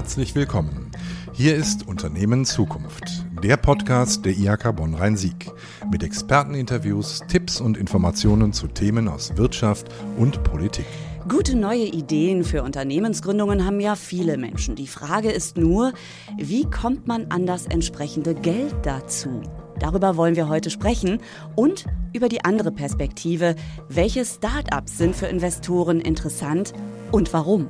herzlich willkommen. Hier ist Unternehmen Zukunft, der Podcast der IHK Bonn-Rhein-Sieg mit Experteninterviews, Tipps und Informationen zu Themen aus Wirtschaft und Politik. Gute neue Ideen für Unternehmensgründungen haben ja viele Menschen. Die Frage ist nur, wie kommt man an das entsprechende Geld dazu? Darüber wollen wir heute sprechen und über die andere Perspektive. Welche Start-ups sind für Investoren interessant und warum?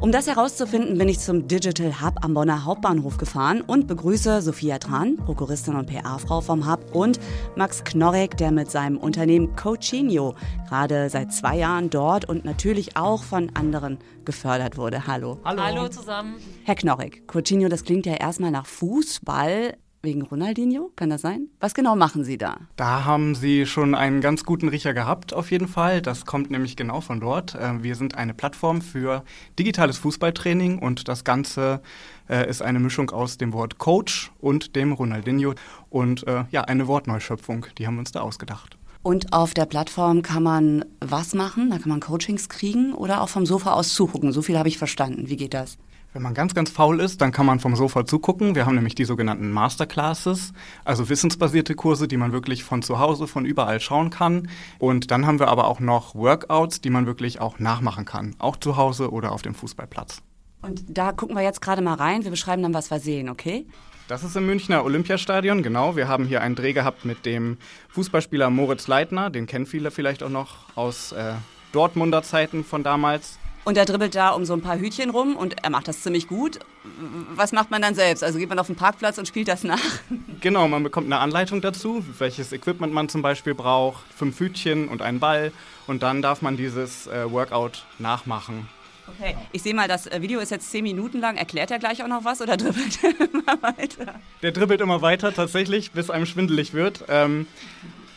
Um das herauszufinden, bin ich zum Digital Hub am Bonner Hauptbahnhof gefahren und begrüße Sophia Tran, Prokuristin und PR-Frau vom Hub und Max Knorrek, der mit seinem Unternehmen Coachinho gerade seit zwei Jahren dort und natürlich auch von anderen gefördert wurde. Hallo. Hallo. Hallo zusammen. Herr Knorrek, Coachinho, das klingt ja erstmal nach Fußball. Wegen Ronaldinho, kann das sein? Was genau machen Sie da? Da haben Sie schon einen ganz guten Riecher gehabt, auf jeden Fall. Das kommt nämlich genau von dort. Äh, wir sind eine Plattform für digitales Fußballtraining und das Ganze äh, ist eine Mischung aus dem Wort Coach und dem Ronaldinho und äh, ja, eine Wortneuschöpfung. Die haben wir uns da ausgedacht. Und auf der Plattform kann man was machen? Da kann man Coachings kriegen oder auch vom Sofa aus zugucken. So viel habe ich verstanden. Wie geht das? Wenn man ganz, ganz faul ist, dann kann man vom Sofa zugucken. Wir haben nämlich die sogenannten Masterclasses, also wissensbasierte Kurse, die man wirklich von zu Hause, von überall schauen kann. Und dann haben wir aber auch noch Workouts, die man wirklich auch nachmachen kann, auch zu Hause oder auf dem Fußballplatz. Und da gucken wir jetzt gerade mal rein. Wir beschreiben dann, was wir sehen, okay? Das ist im Münchner Olympiastadion, genau. Wir haben hier einen Dreh gehabt mit dem Fußballspieler Moritz Leitner. Den kennen viele vielleicht auch noch aus äh, Dortmunder Zeiten von damals. Und er dribbelt da um so ein paar Hütchen rum und er macht das ziemlich gut. Was macht man dann selbst? Also geht man auf den Parkplatz und spielt das nach? Genau, man bekommt eine Anleitung dazu, welches Equipment man zum Beispiel braucht, fünf Hütchen und einen Ball und dann darf man dieses äh, Workout nachmachen. Okay, ich sehe mal, das äh, Video ist jetzt zehn Minuten lang. Erklärt er gleich auch noch was oder dribbelt er immer weiter? Der dribbelt immer weiter tatsächlich, bis einem schwindelig wird. Ähm,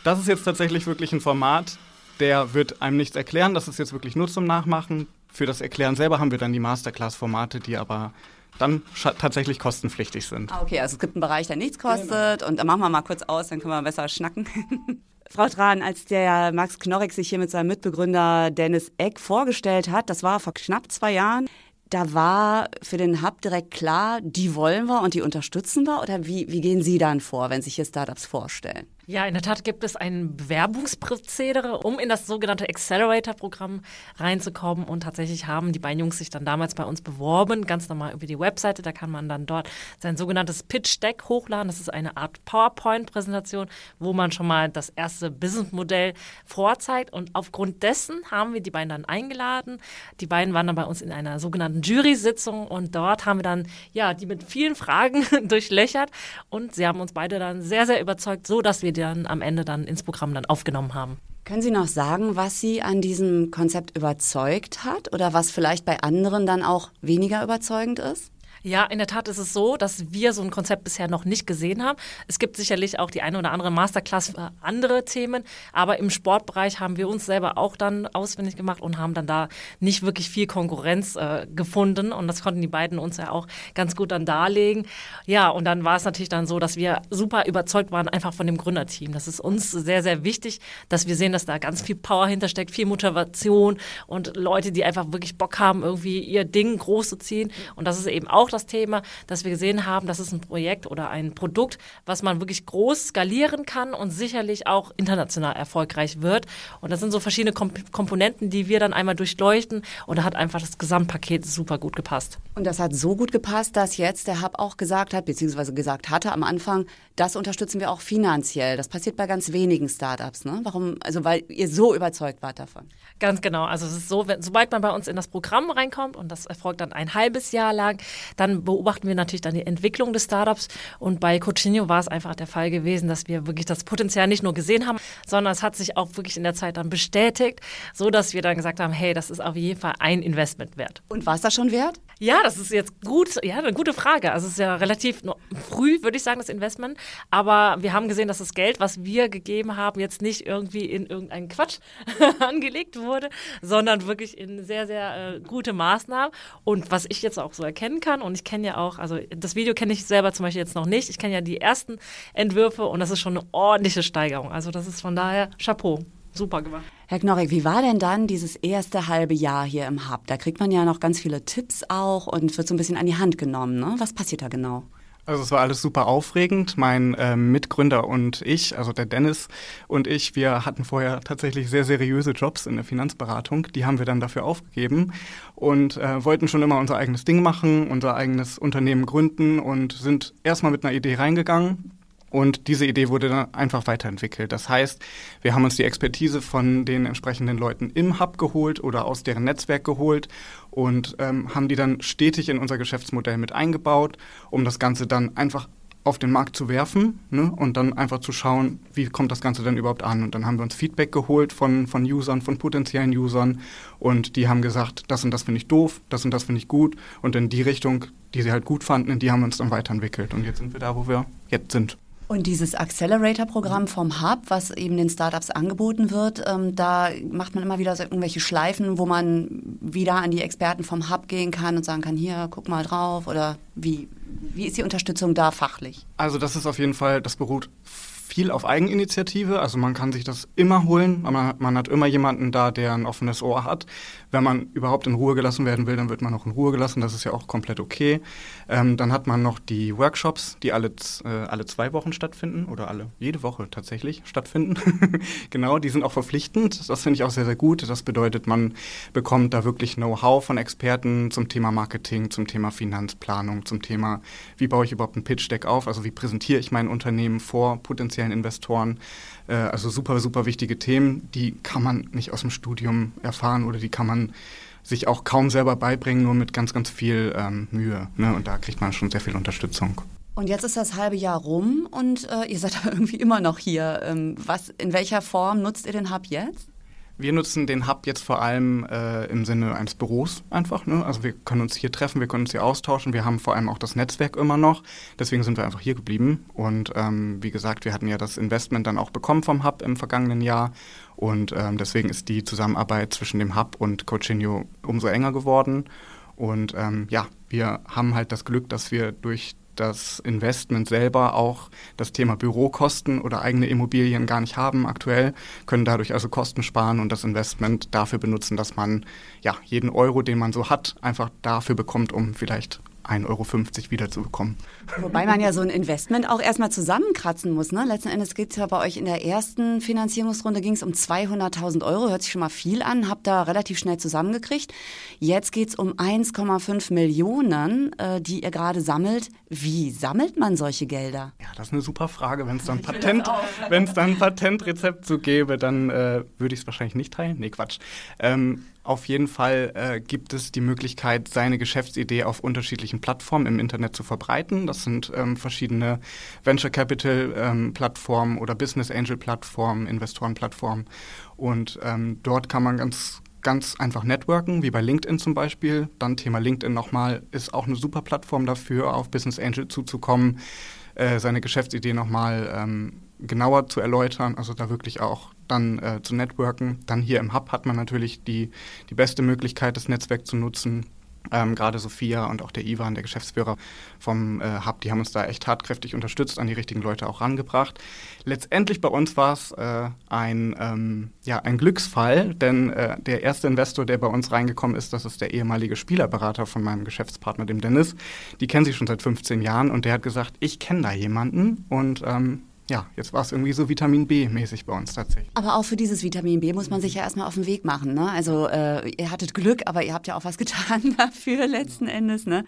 das ist jetzt tatsächlich wirklich ein Format, der wird einem nichts erklären. Das ist jetzt wirklich nur zum Nachmachen. Für das Erklären selber haben wir dann die Masterclass-Formate, die aber dann tatsächlich kostenpflichtig sind. Ah, okay, also es gibt einen Bereich, der nichts kostet genau. und dann machen wir mal kurz aus, dann können wir besser schnacken. Frau Tran, als der Max Knorrig sich hier mit seinem Mitbegründer Dennis Eck vorgestellt hat, das war vor knapp zwei Jahren, da war für den Hub direkt klar, die wollen wir und die unterstützen wir? Oder wie, wie gehen Sie dann vor, wenn sich hier Startups vorstellen? Ja, in der Tat gibt es ein Bewerbungsprozedere, um in das sogenannte Accelerator-Programm reinzukommen. Und tatsächlich haben die beiden Jungs sich dann damals bei uns beworben, ganz normal über die Webseite. Da kann man dann dort sein sogenanntes Pitch-Deck hochladen. Das ist eine Art PowerPoint-Präsentation, wo man schon mal das erste Businessmodell vorzeigt. Und aufgrund dessen haben wir die beiden dann eingeladen. Die beiden waren dann bei uns in einer sogenannten Jury-Sitzung und dort haben wir dann, ja, die mit vielen Fragen durchlöchert. Und sie haben uns beide dann sehr, sehr überzeugt, so dass wir dann am Ende dann ins Programm dann aufgenommen haben. Können Sie noch sagen, was Sie an diesem Konzept überzeugt hat oder was vielleicht bei anderen dann auch weniger überzeugend ist? Ja, in der Tat ist es so, dass wir so ein Konzept bisher noch nicht gesehen haben. Es gibt sicherlich auch die eine oder andere Masterclass für andere Themen, aber im Sportbereich haben wir uns selber auch dann auswendig gemacht und haben dann da nicht wirklich viel Konkurrenz äh, gefunden und das konnten die beiden uns ja auch ganz gut dann darlegen. Ja, und dann war es natürlich dann so, dass wir super überzeugt waren einfach von dem Gründerteam. Das ist uns sehr, sehr wichtig, dass wir sehen, dass da ganz viel Power hintersteckt, viel Motivation und Leute, die einfach wirklich Bock haben, irgendwie ihr Ding groß zu ziehen. Und das ist eben auch das Thema, dass wir gesehen haben, das ist ein Projekt oder ein Produkt, was man wirklich groß skalieren kann und sicherlich auch international erfolgreich wird. Und das sind so verschiedene Komp Komponenten, die wir dann einmal durchleuchten und da hat einfach das Gesamtpaket super gut gepasst. Und das hat so gut gepasst, dass jetzt der Hub auch gesagt hat, beziehungsweise gesagt hatte am Anfang, das unterstützen wir auch finanziell. Das passiert bei ganz wenigen Startups. Ne? Warum? Also weil ihr so überzeugt wart davon. Ganz genau. Also es ist so, wenn, sobald man bei uns in das Programm reinkommt und das erfolgt dann ein halbes Jahr lang, dann beobachten wir natürlich dann die Entwicklung des Startups. Und bei Coachinho war es einfach der Fall gewesen, dass wir wirklich das Potenzial nicht nur gesehen haben, sondern es hat sich auch wirklich in der Zeit dann bestätigt, so dass wir dann gesagt haben, hey, das ist auf jeden Fall ein Investment wert. Und war es das schon wert? Ja, das ist jetzt gut, ja, eine gute Frage. Also es ist ja relativ früh, würde ich sagen, das Investment. Aber wir haben gesehen, dass das Geld, was wir gegeben haben, jetzt nicht irgendwie in irgendeinen Quatsch angelegt wurde, sondern wirklich in sehr, sehr äh, gute Maßnahmen. Und was ich jetzt auch so erkennen kann, und ich kenne ja auch, also das Video kenne ich selber zum Beispiel jetzt noch nicht. Ich kenne ja die ersten Entwürfe und das ist schon eine ordentliche Steigerung. Also das ist von daher Chapeau. super gemacht. Herr Knorrig, wie war denn dann dieses erste halbe Jahr hier im Hub? Da kriegt man ja noch ganz viele Tipps auch und wird so ein bisschen an die Hand genommen. Ne? Was passiert da genau? Also es war alles super aufregend. Mein äh, Mitgründer und ich, also der Dennis und ich, wir hatten vorher tatsächlich sehr seriöse Jobs in der Finanzberatung. Die haben wir dann dafür aufgegeben und äh, wollten schon immer unser eigenes Ding machen, unser eigenes Unternehmen gründen und sind erstmal mit einer Idee reingegangen, und diese Idee wurde dann einfach weiterentwickelt. Das heißt, wir haben uns die Expertise von den entsprechenden Leuten im Hub geholt oder aus deren Netzwerk geholt und ähm, haben die dann stetig in unser Geschäftsmodell mit eingebaut, um das Ganze dann einfach auf den Markt zu werfen ne, und dann einfach zu schauen, wie kommt das Ganze denn überhaupt an. Und dann haben wir uns Feedback geholt von, von Usern, von potenziellen Usern und die haben gesagt, das und das finde ich doof, das und das finde ich gut und in die Richtung, die sie halt gut fanden, in die haben wir uns dann weiterentwickelt und jetzt sind wir da, wo wir jetzt sind. Und dieses Accelerator-Programm vom Hub, was eben den Startups angeboten wird, ähm, da macht man immer wieder so irgendwelche Schleifen, wo man wieder an die Experten vom Hub gehen kann und sagen kann, hier, guck mal drauf oder wie, wie ist die Unterstützung da fachlich? Also das ist auf jeden Fall, das beruht viel auf Eigeninitiative. Also man kann sich das immer holen. Man, man, hat immer jemanden da, der ein offenes Ohr hat. Wenn man überhaupt in Ruhe gelassen werden will, dann wird man auch in Ruhe gelassen. Das ist ja auch komplett okay. Ähm, dann hat man noch die Workshops, die alle, äh, alle zwei Wochen stattfinden oder alle jede Woche tatsächlich stattfinden. genau, die sind auch verpflichtend. Das finde ich auch sehr, sehr gut. Das bedeutet, man bekommt da wirklich Know-how von Experten zum Thema Marketing, zum Thema Finanzplanung, zum Thema, wie baue ich überhaupt ein Pitch-Deck auf, also wie präsentiere ich mein Unternehmen vor potenziellen potenziellen Investoren. Äh, also super, super wichtige Themen, die kann man nicht aus dem Studium erfahren oder die kann man sich auch kaum selber beibringen, nur mit ganz, ganz viel ähm, Mühe. Ne? Und da kriegt man schon sehr viel Unterstützung. Und jetzt ist das halbe Jahr rum und äh, ihr seid aber irgendwie immer noch hier. Ähm, was, in welcher Form nutzt ihr den Hub jetzt? Wir nutzen den Hub jetzt vor allem äh, im Sinne eines Büros einfach. Ne? Also wir können uns hier treffen, wir können uns hier austauschen. Wir haben vor allem auch das Netzwerk immer noch. Deswegen sind wir einfach hier geblieben. Und ähm, wie gesagt, wir hatten ja das Investment dann auch bekommen vom Hub im vergangenen Jahr. Und ähm, deswegen ist die Zusammenarbeit zwischen dem Hub und Coachinho umso enger geworden. Und ähm, ja, wir haben halt das Glück, dass wir durch das Investment selber auch das Thema Bürokosten oder eigene Immobilien gar nicht haben aktuell, können dadurch also Kosten sparen und das Investment dafür benutzen, dass man ja jeden Euro, den man so hat, einfach dafür bekommt, um vielleicht 1,50 Euro wiederzubekommen. Wobei man ja so ein Investment auch erstmal zusammenkratzen muss. Ne? Letzten Endes geht es ja bei euch in der ersten Finanzierungsrunde ging es um 200.000 Euro, hört sich schon mal viel an, habt da relativ schnell zusammengekriegt. Jetzt geht es um 1,5 Millionen, äh, die ihr gerade sammelt. Wie sammelt man solche Gelder? Ja, das ist eine super Frage. Wenn es dann, Patent, dann ein Patentrezept zu gäbe, dann äh, würde ich es wahrscheinlich nicht teilen. Nee, Quatsch. Ähm, auf jeden Fall äh, gibt es die Möglichkeit, seine Geschäftsidee auf unterschiedlichen Plattformen im Internet zu verbreiten. Das sind ähm, verschiedene Venture Capital ähm, Plattformen oder Business Angel Plattformen, Investorenplattformen. Und ähm, dort kann man ganz ganz einfach networken, wie bei LinkedIn zum Beispiel. Dann Thema LinkedIn nochmal, ist auch eine super Plattform dafür, auf Business Angel zuzukommen, äh, seine Geschäftsidee nochmal ähm, genauer zu erläutern, also da wirklich auch dann äh, zu networken. Dann hier im Hub hat man natürlich die, die beste Möglichkeit, das Netzwerk zu nutzen. Ähm, Gerade Sophia und auch der Ivan, der Geschäftsführer vom äh, Hub, die haben uns da echt tatkräftig unterstützt, an die richtigen Leute auch rangebracht. Letztendlich bei uns war es äh, ein, ähm, ja, ein Glücksfall, denn äh, der erste Investor, der bei uns reingekommen ist, das ist der ehemalige Spielerberater von meinem Geschäftspartner, dem Dennis. Die kennen sich schon seit 15 Jahren und der hat gesagt, ich kenne da jemanden und ähm, ja, jetzt war es irgendwie so Vitamin B-mäßig bei uns tatsächlich. Aber auch für dieses Vitamin B muss man sich ja erstmal auf den Weg machen. Ne? Also äh, ihr hattet Glück, aber ihr habt ja auch was getan dafür letzten Endes. Ne?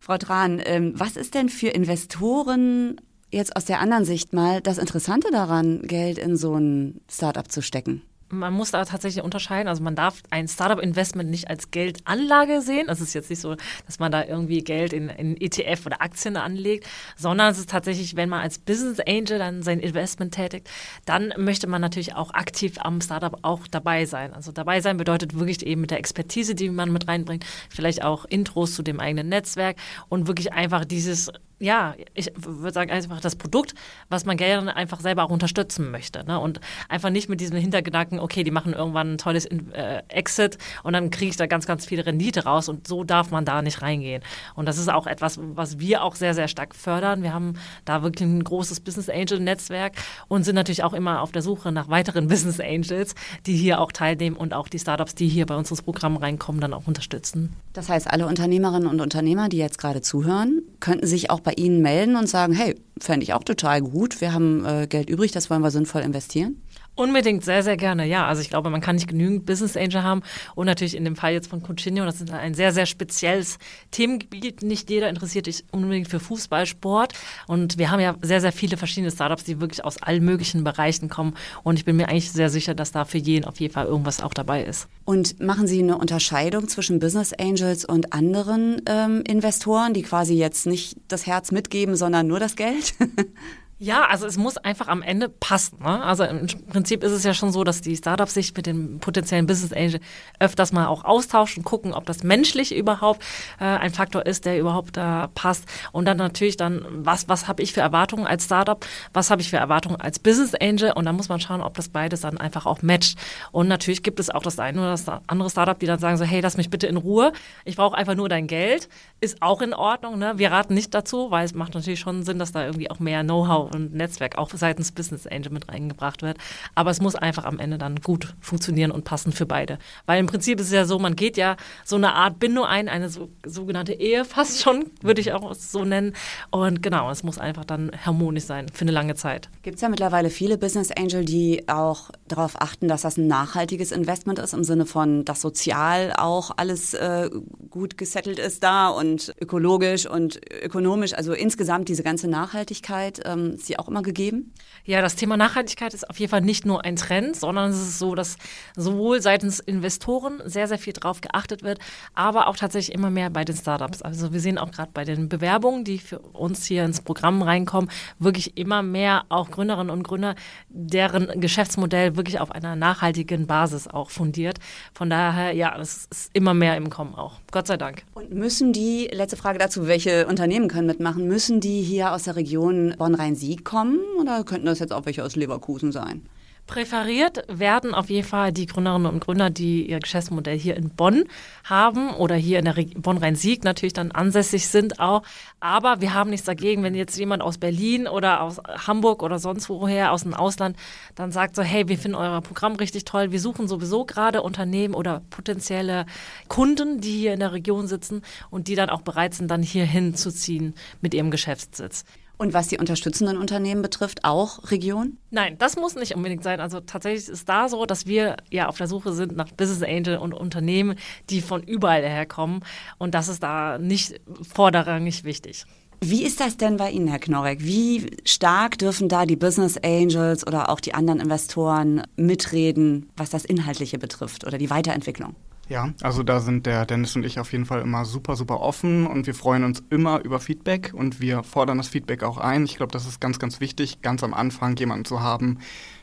Frau Tran, ähm, was ist denn für Investoren jetzt aus der anderen Sicht mal das Interessante daran, Geld in so ein Startup zu stecken? Man muss da tatsächlich unterscheiden. Also man darf ein Startup-Investment nicht als Geldanlage sehen. Es ist jetzt nicht so, dass man da irgendwie Geld in, in ETF oder Aktien anlegt, sondern es ist tatsächlich, wenn man als Business Angel dann sein Investment tätigt, dann möchte man natürlich auch aktiv am Startup auch dabei sein. Also dabei sein bedeutet wirklich eben mit der Expertise, die man mit reinbringt, vielleicht auch Intros zu dem eigenen Netzwerk und wirklich einfach dieses ja, ich würde sagen, einfach das Produkt, was man gerne einfach selber auch unterstützen möchte. Ne? Und einfach nicht mit diesem Hintergedanken, okay, die machen irgendwann ein tolles äh, Exit und dann kriege ich da ganz, ganz viel Rendite raus und so darf man da nicht reingehen. Und das ist auch etwas, was wir auch sehr, sehr stark fördern. Wir haben da wirklich ein großes Business Angel Netzwerk und sind natürlich auch immer auf der Suche nach weiteren Business Angels, die hier auch teilnehmen und auch die Startups, die hier bei uns ins Programm reinkommen, dann auch unterstützen. Das heißt, alle Unternehmerinnen und Unternehmer, die jetzt gerade zuhören, könnten sich auch bei Ihnen melden und sagen, hey, fände ich auch total gut, wir haben äh, Geld übrig, das wollen wir sinnvoll investieren? Unbedingt, sehr, sehr gerne, ja. Also ich glaube, man kann nicht genügend Business Angel haben und natürlich in dem Fall jetzt von Coutinho, das ist ein sehr, sehr spezielles Themengebiet. Nicht jeder interessiert sich unbedingt für Fußballsport und wir haben ja sehr, sehr viele verschiedene Startups, die wirklich aus allen möglichen Bereichen kommen und ich bin mir eigentlich sehr sicher, dass da für jeden auf jeden Fall irgendwas auch dabei ist. Und machen Sie eine Unterscheidung zwischen Business Angels und anderen ähm, Investoren, die quasi jetzt nicht das Herz mitgeben, sondern nur das Geld? Ja, also es muss einfach am Ende passen. Ne? Also im Prinzip ist es ja schon so, dass die Startups sich mit dem potenziellen Business Angel öfters mal auch austauschen, gucken, ob das menschlich überhaupt äh, ein Faktor ist, der überhaupt da äh, passt. Und dann natürlich dann, was, was habe ich für Erwartungen als Startup, was habe ich für Erwartungen als Business Angel und dann muss man schauen, ob das beides dann einfach auch matcht. Und natürlich gibt es auch das eine oder das andere Startup, die dann sagen so, hey, lass mich bitte in Ruhe, ich brauche einfach nur dein Geld, ist auch in Ordnung. Ne? Wir raten nicht dazu, weil es macht natürlich schon Sinn, dass da irgendwie auch mehr Know-how und Netzwerk auch seitens Business Angel mit reingebracht wird. Aber es muss einfach am Ende dann gut funktionieren und passen für beide. Weil im Prinzip ist es ja so, man geht ja so eine Art Bindung ein, eine so, sogenannte Ehe fast schon, würde ich auch so nennen. Und genau, es muss einfach dann harmonisch sein für eine lange Zeit. Gibt es ja mittlerweile viele Business Angel, die auch darauf achten, dass das ein nachhaltiges Investment ist, im Sinne von, dass sozial auch alles äh, gut gesettelt ist da und ökologisch und ökonomisch, also insgesamt diese ganze Nachhaltigkeit, ähm, ist die auch immer gegeben? Ja, das Thema Nachhaltigkeit ist auf jeden Fall nicht nur ein Trend, sondern es ist so, dass sowohl seitens Investoren sehr, sehr viel drauf geachtet wird, aber auch tatsächlich immer mehr bei den Startups. Also wir sehen auch gerade bei den Bewerbungen, die für uns hier ins Programm reinkommen, wirklich immer mehr auch Gründerinnen und Gründer, deren Geschäftsmodell wirklich auf einer nachhaltigen Basis auch fundiert. Von daher, ja, es ist immer mehr im Kommen auch. Gott sei Dank. Und müssen die, letzte Frage dazu, welche Unternehmen können mitmachen, müssen die hier aus der Region Bonn-Rhein-Sieg kommen oder könnten das jetzt auch welche aus Leverkusen sein? Präferiert werden auf jeden Fall die Gründerinnen und Gründer, die ihr Geschäftsmodell hier in Bonn haben oder hier in der Bonn-Rhein-Sieg natürlich dann ansässig sind auch. Aber wir haben nichts dagegen, wenn jetzt jemand aus Berlin oder aus Hamburg oder sonst woher aus dem Ausland dann sagt so, hey, wir finden euer Programm richtig toll. Wir suchen sowieso gerade Unternehmen oder potenzielle Kunden, die hier in der Region sitzen und die dann auch bereit sind, dann hier hinzuziehen mit ihrem Geschäftssitz. Und was die unterstützenden Unternehmen betrifft, auch Region? Nein, das muss nicht unbedingt sein. Also tatsächlich ist da so, dass wir ja auf der Suche sind nach Business Angel und Unternehmen, die von überall herkommen. Und das ist da nicht vorderrangig wichtig. Wie ist das denn bei Ihnen, Herr Knorrek? Wie stark dürfen da die Business Angels oder auch die anderen Investoren mitreden, was das Inhaltliche betrifft oder die Weiterentwicklung? Ja, also da sind der Dennis und ich auf jeden Fall immer super, super offen und wir freuen uns immer über Feedback und wir fordern das Feedback auch ein. Ich glaube, das ist ganz, ganz wichtig, ganz am Anfang jemanden zu haben,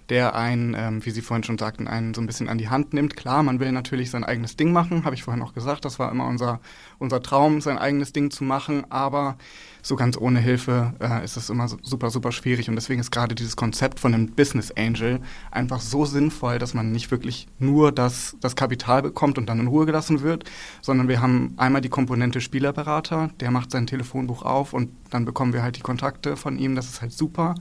der einen, ähm, wie Sie vorhin schon sagten, einen so ein bisschen an die Hand nimmt. Klar, man will natürlich sein eigenes Ding machen, habe ich vorhin auch gesagt, das war immer unser, unser Traum, sein eigenes Ding zu machen, aber so ganz ohne Hilfe äh, ist es immer super, super schwierig. Und deswegen ist gerade dieses Konzept von einem Business Angel einfach so sinnvoll, dass man nicht wirklich nur das, das Kapital bekommt und dann in Ruhe gelassen wird, sondern wir haben einmal die Komponente Spielerberater, der macht sein Telefonbuch auf und dann bekommen wir halt die Kontakte von ihm, das ist halt super.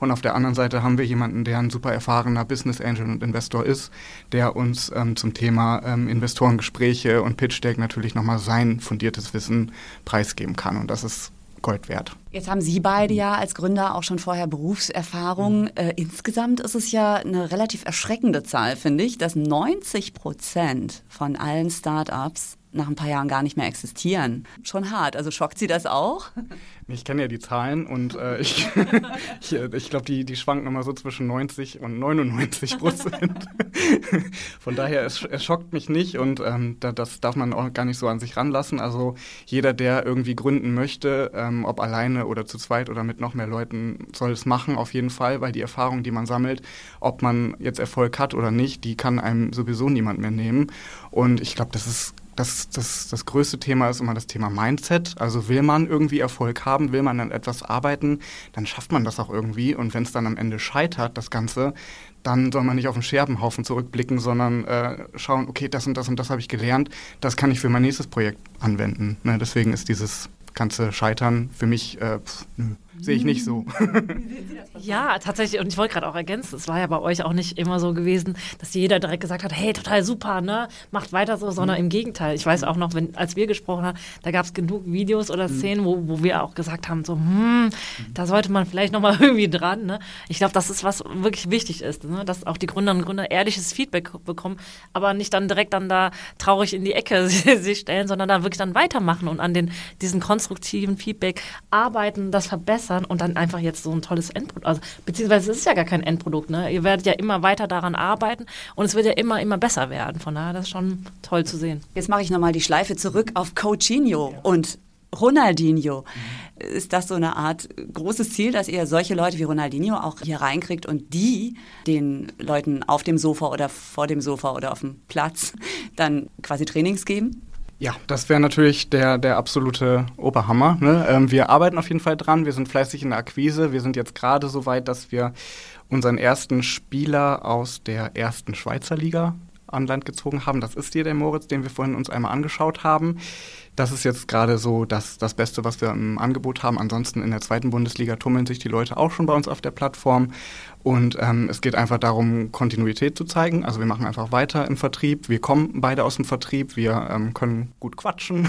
Und auf der anderen Seite haben wir jemanden, der ein super erfahrener Business Angel und Investor ist, der uns ähm, zum Thema ähm, Investorengespräche und Pitch Deck natürlich nochmal sein fundiertes Wissen preisgeben kann. Und das ist Gold wert. Jetzt haben Sie beide ja als Gründer auch schon vorher Berufserfahrung. Mhm. Äh, insgesamt ist es ja eine relativ erschreckende Zahl, finde ich, dass 90 Prozent von allen Startups nach ein paar Jahren gar nicht mehr existieren. Schon hart. Also schockt Sie das auch? Ich kenne ja die Zahlen und äh, ich, ich, ich glaube, die, die schwanken immer so zwischen 90 und 99 Prozent. Von daher, es, es schockt mich nicht und ähm, da, das darf man auch gar nicht so an sich ranlassen. Also jeder, der irgendwie gründen möchte, ähm, ob alleine oder zu zweit oder mit noch mehr Leuten, soll es machen auf jeden Fall, weil die Erfahrung, die man sammelt, ob man jetzt Erfolg hat oder nicht, die kann einem sowieso niemand mehr nehmen. Und ich glaube, das ist das, das, das größte Thema ist immer das Thema Mindset. Also will man irgendwie Erfolg haben, will man an etwas arbeiten, dann schafft man das auch irgendwie. Und wenn es dann am Ende scheitert, das Ganze, dann soll man nicht auf den Scherbenhaufen zurückblicken, sondern äh, schauen, okay, das und das und das habe ich gelernt, das kann ich für mein nächstes Projekt anwenden. Ne? Deswegen ist dieses ganze Scheitern für mich, äh, pff, nö, sehe ich nicht so. Ja, tatsächlich. Und ich wollte gerade auch ergänzen, es war ja bei euch auch nicht immer so gewesen, dass jeder direkt gesagt hat, hey, total super, ne? Macht weiter so, sondern Mhm. im Gegenteil. Ich weiß auch noch, wenn, als wir gesprochen haben, da gab es genug Videos Mhm. oder Szenen, wo, wo wir auch gesagt haben, so, hm, da sollte man vielleicht nochmal irgendwie dran. Ne? Ich glaube, das ist, was wirklich wichtig ist, ne? dass auch die Gründerinnen und Gründer ehrliches Feedback bekommen, aber nicht dann direkt dann da traurig in die Ecke sich stellen, sondern da wirklich dann weitermachen und an den, diesen konstruktiven Feedback arbeiten, das verbessern und dann einfach jetzt so ein tolles Endprodukt, also beziehungsweise es ist ja gar kein Endprodukt, ne? Ihr werdet ja immer weiter daran arbeiten und es wird ja immer, immer besser werden. Von daher, das ist schon toll zu sehen. Jetzt mache ich nochmal die Schleife zurück auf Coutinho und Ronaldinho. Ist das so eine Art großes Ziel, dass ihr solche Leute wie Ronaldinho auch hier reinkriegt und die den Leuten auf dem Sofa oder vor dem Sofa oder auf dem Platz dann quasi Trainings geben? Ja, das wäre natürlich der, der absolute Oberhammer. Ne? Ähm, wir arbeiten auf jeden Fall dran, wir sind fleißig in der Akquise. Wir sind jetzt gerade so weit, dass wir unseren ersten Spieler aus der ersten Schweizer Liga an Land gezogen haben. Das ist hier der Moritz, den wir vorhin uns einmal angeschaut haben. Das ist jetzt gerade so das, das Beste, was wir im Angebot haben. Ansonsten in der zweiten Bundesliga tummeln sich die Leute auch schon bei uns auf der Plattform. Und ähm, es geht einfach darum, Kontinuität zu zeigen. Also wir machen einfach weiter im Vertrieb. Wir kommen beide aus dem Vertrieb. Wir ähm, können gut quatschen,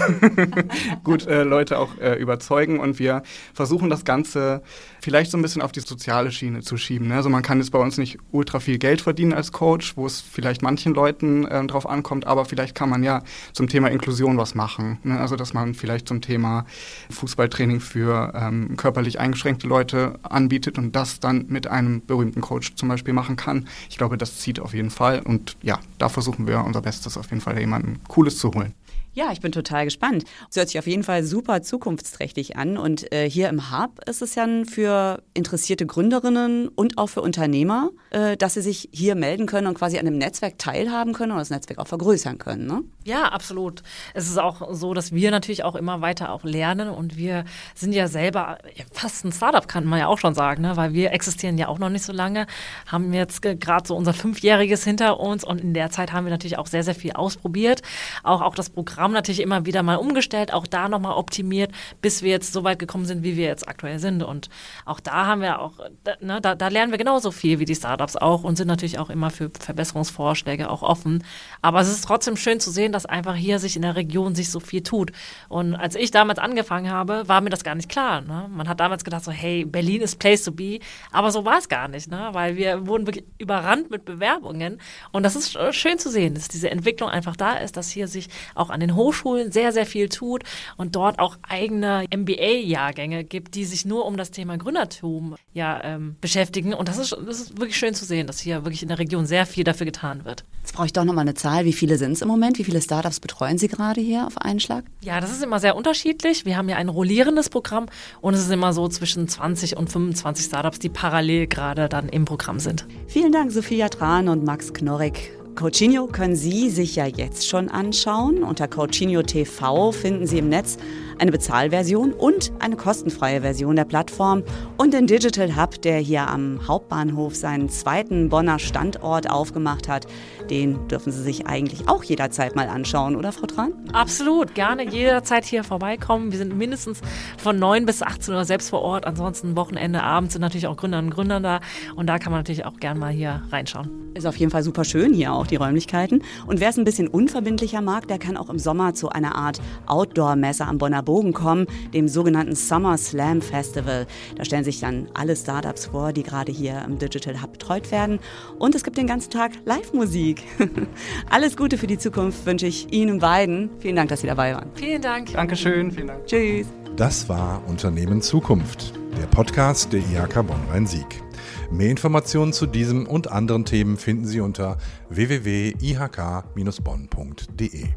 gut äh, Leute auch äh, überzeugen. Und wir versuchen das Ganze vielleicht so ein bisschen auf die soziale Schiene zu schieben. Ne? Also man kann jetzt bei uns nicht ultra viel Geld verdienen als Coach, wo es vielleicht manchen Leuten äh, drauf ankommt. Aber vielleicht kann man ja zum Thema Inklusion was machen. Ne? Also dass man vielleicht zum Thema Fußballtraining für ähm, körperlich eingeschränkte Leute anbietet und das dann mit einem berühmten Coach zum Beispiel machen kann. Ich glaube, das zieht auf jeden Fall und ja, da versuchen wir unser Bestes auf jeden Fall jemanden Cooles zu holen. Ja, ich bin total gespannt. Es hört sich auf jeden Fall super zukunftsträchtig an. Und äh, hier im Hub ist es ja für interessierte Gründerinnen und auch für Unternehmer, äh, dass sie sich hier melden können und quasi an dem Netzwerk teilhaben können und das Netzwerk auch vergrößern können. Ne? Ja, absolut. Es ist auch so, dass wir natürlich auch immer weiter auch lernen und wir sind ja selber fast ein Startup, kann man ja auch schon sagen, ne? weil wir existieren ja auch noch nicht so lange, haben jetzt gerade so unser Fünfjähriges hinter uns und in der Zeit haben wir natürlich auch sehr, sehr viel ausprobiert. Auch, auch das Programm natürlich immer wieder mal umgestellt, auch da nochmal optimiert, bis wir jetzt so weit gekommen sind, wie wir jetzt aktuell sind. Und auch da haben wir auch, ne, da, da lernen wir genauso viel wie die Startups auch und sind natürlich auch immer für Verbesserungsvorschläge auch offen. Aber es ist trotzdem schön zu sehen, dass einfach hier sich in der Region sich so viel tut. Und als ich damals angefangen habe, war mir das gar nicht klar. Ne? Man hat damals gedacht so, hey, Berlin ist Place to be. Aber so war es gar nicht, ne? weil wir wurden wirklich überrannt mit Bewerbungen. Und das ist schön zu sehen, dass diese Entwicklung einfach da ist, dass hier sich auch an den Hochschulen sehr, sehr viel tut und dort auch eigene MBA-Jahrgänge gibt, die sich nur um das Thema Gründertum ja, ähm, beschäftigen. Und das ist, das ist wirklich schön zu sehen, dass hier wirklich in der Region sehr viel dafür getan wird. Jetzt brauche ich doch nochmal eine Zahl. Wie viele sind es im Moment? Wie viele Startups betreuen Sie gerade hier auf einen Schlag? Ja, das ist immer sehr unterschiedlich. Wir haben ja ein rollierendes Programm und es ist immer so zwischen 20 und 25 Startups, die parallel gerade dann im Programm sind. Vielen Dank, Sophia Tran und Max Knorrig. Coachinho können Sie sich ja jetzt schon anschauen. Unter Coachinho TV finden Sie im Netz eine Bezahlversion und eine kostenfreie Version der Plattform und den Digital Hub, der hier am Hauptbahnhof seinen zweiten Bonner Standort aufgemacht hat. Den dürfen Sie sich eigentlich auch jederzeit mal anschauen, oder Frau Tran? Absolut, gerne jederzeit hier vorbeikommen. Wir sind mindestens von 9 bis 18 Uhr selbst vor Ort. Ansonsten Wochenende, Abend sind natürlich auch Gründerinnen und Gründer da. Und da kann man natürlich auch gerne mal hier reinschauen. Ist auf jeden Fall super schön hier auch, die Räumlichkeiten. Und wer es ein bisschen unverbindlicher mag, der kann auch im Sommer zu einer Art Outdoor-Messe am Bonner Bogen kommen, dem sogenannten Summer Slam Festival. Da stellen sich dann alle Startups vor, die gerade hier im Digital Hub betreut werden. Und es gibt den ganzen Tag Live-Musik. Alles Gute für die Zukunft wünsche ich Ihnen beiden. Vielen Dank, dass Sie dabei waren. Vielen Dank. Dankeschön, vielen Dank. Tschüss. Das war Unternehmen Zukunft, der Podcast der IHK Bonn-Rhein-Sieg. Mehr Informationen zu diesem und anderen Themen finden Sie unter www.ihk-bonn.de.